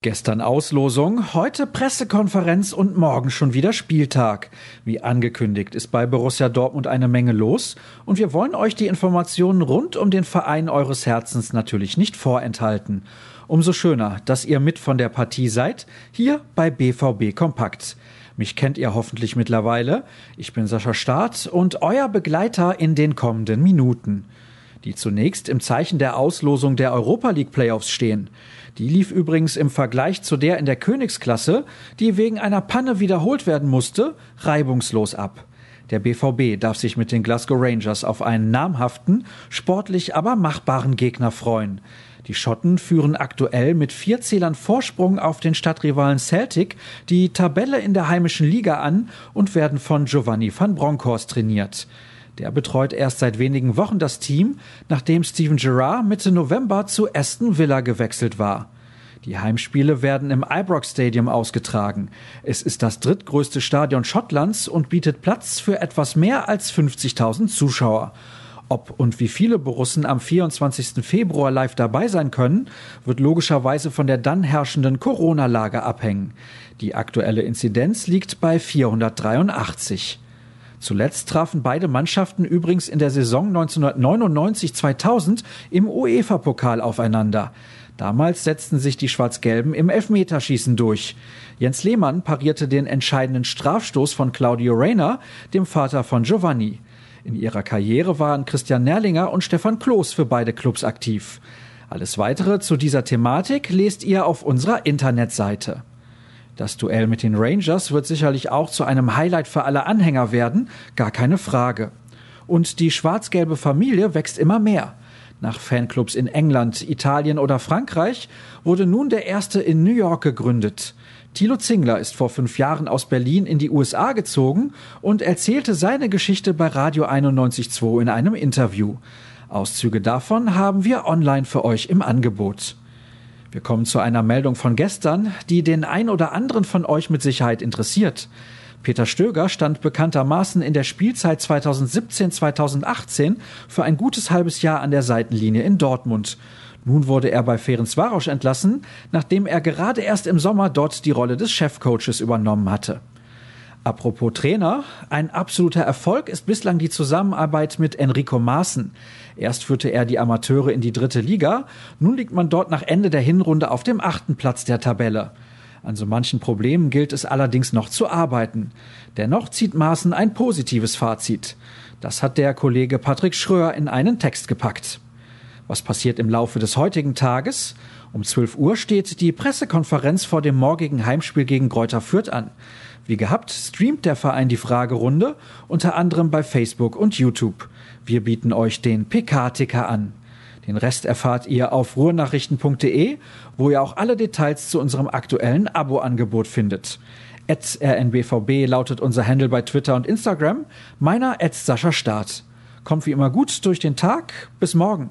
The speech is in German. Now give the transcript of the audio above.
Gestern Auslosung, heute Pressekonferenz und morgen schon wieder Spieltag. Wie angekündigt ist bei Borussia Dortmund eine Menge los und wir wollen euch die Informationen rund um den Verein eures Herzens natürlich nicht vorenthalten. Umso schöner, dass ihr mit von der Partie seid, hier bei BVB Kompakt. Mich kennt ihr hoffentlich mittlerweile. Ich bin Sascha Staat und euer Begleiter in den kommenden Minuten die zunächst im Zeichen der Auslosung der Europa League Playoffs stehen. Die lief übrigens im Vergleich zu der in der Königsklasse, die wegen einer Panne wiederholt werden musste, reibungslos ab. Der BVB darf sich mit den Glasgow Rangers auf einen namhaften, sportlich aber machbaren Gegner freuen. Die Schotten führen aktuell mit vier Zählern Vorsprung auf den Stadtrivalen Celtic die Tabelle in der heimischen Liga an und werden von Giovanni van Bronckhorst trainiert. Der betreut erst seit wenigen Wochen das Team, nachdem Steven Gerrard Mitte November zu Aston Villa gewechselt war. Die Heimspiele werden im Ibrox Stadium ausgetragen. Es ist das drittgrößte Stadion Schottlands und bietet Platz für etwas mehr als 50.000 Zuschauer. Ob und wie viele Borussen am 24. Februar live dabei sein können, wird logischerweise von der dann herrschenden Corona-Lage abhängen. Die aktuelle Inzidenz liegt bei 483. Zuletzt trafen beide Mannschaften übrigens in der Saison 1999-2000 im UEFA-Pokal aufeinander. Damals setzten sich die Schwarz-Gelben im Elfmeterschießen durch. Jens Lehmann parierte den entscheidenden Strafstoß von Claudio Reyna, dem Vater von Giovanni. In ihrer Karriere waren Christian Nerlinger und Stefan Kloß für beide Clubs aktiv. Alles weitere zu dieser Thematik lest ihr auf unserer Internetseite. Das Duell mit den Rangers wird sicherlich auch zu einem Highlight für alle Anhänger werden, gar keine Frage. Und die schwarz-gelbe Familie wächst immer mehr. Nach Fanclubs in England, Italien oder Frankreich wurde nun der erste in New York gegründet. Thilo Zingler ist vor fünf Jahren aus Berlin in die USA gezogen und erzählte seine Geschichte bei Radio 91.2 in einem Interview. Auszüge davon haben wir online für euch im Angebot. Wir kommen zu einer Meldung von gestern, die den ein oder anderen von euch mit Sicherheit interessiert. Peter Stöger stand bekanntermaßen in der Spielzeit 2017-2018 für ein gutes halbes Jahr an der Seitenlinie in Dortmund. Nun wurde er bei Ferencvaros entlassen, nachdem er gerade erst im Sommer dort die Rolle des Chefcoaches übernommen hatte. Apropos Trainer, ein absoluter Erfolg ist bislang die Zusammenarbeit mit Enrico Maaßen. Erst führte er die Amateure in die dritte Liga, nun liegt man dort nach Ende der Hinrunde auf dem achten Platz der Tabelle. An so manchen Problemen gilt es allerdings noch zu arbeiten. Dennoch zieht Maaßen ein positives Fazit. Das hat der Kollege Patrick Schröer in einen Text gepackt. Was passiert im Laufe des heutigen Tages? Um 12 Uhr steht die Pressekonferenz vor dem morgigen Heimspiel gegen Greuther Fürth an. Wie gehabt streamt der Verein die Fragerunde, unter anderem bei Facebook und YouTube. Wir bieten euch den PK-Ticker an. Den Rest erfahrt ihr auf ruhrnachrichten.de, wo ihr auch alle Details zu unserem aktuellen Abo-Angebot findet. rnbvb lautet unser Handle bei Twitter und Instagram, meiner Sascha Start. Kommt wie immer gut durch den Tag. Bis morgen.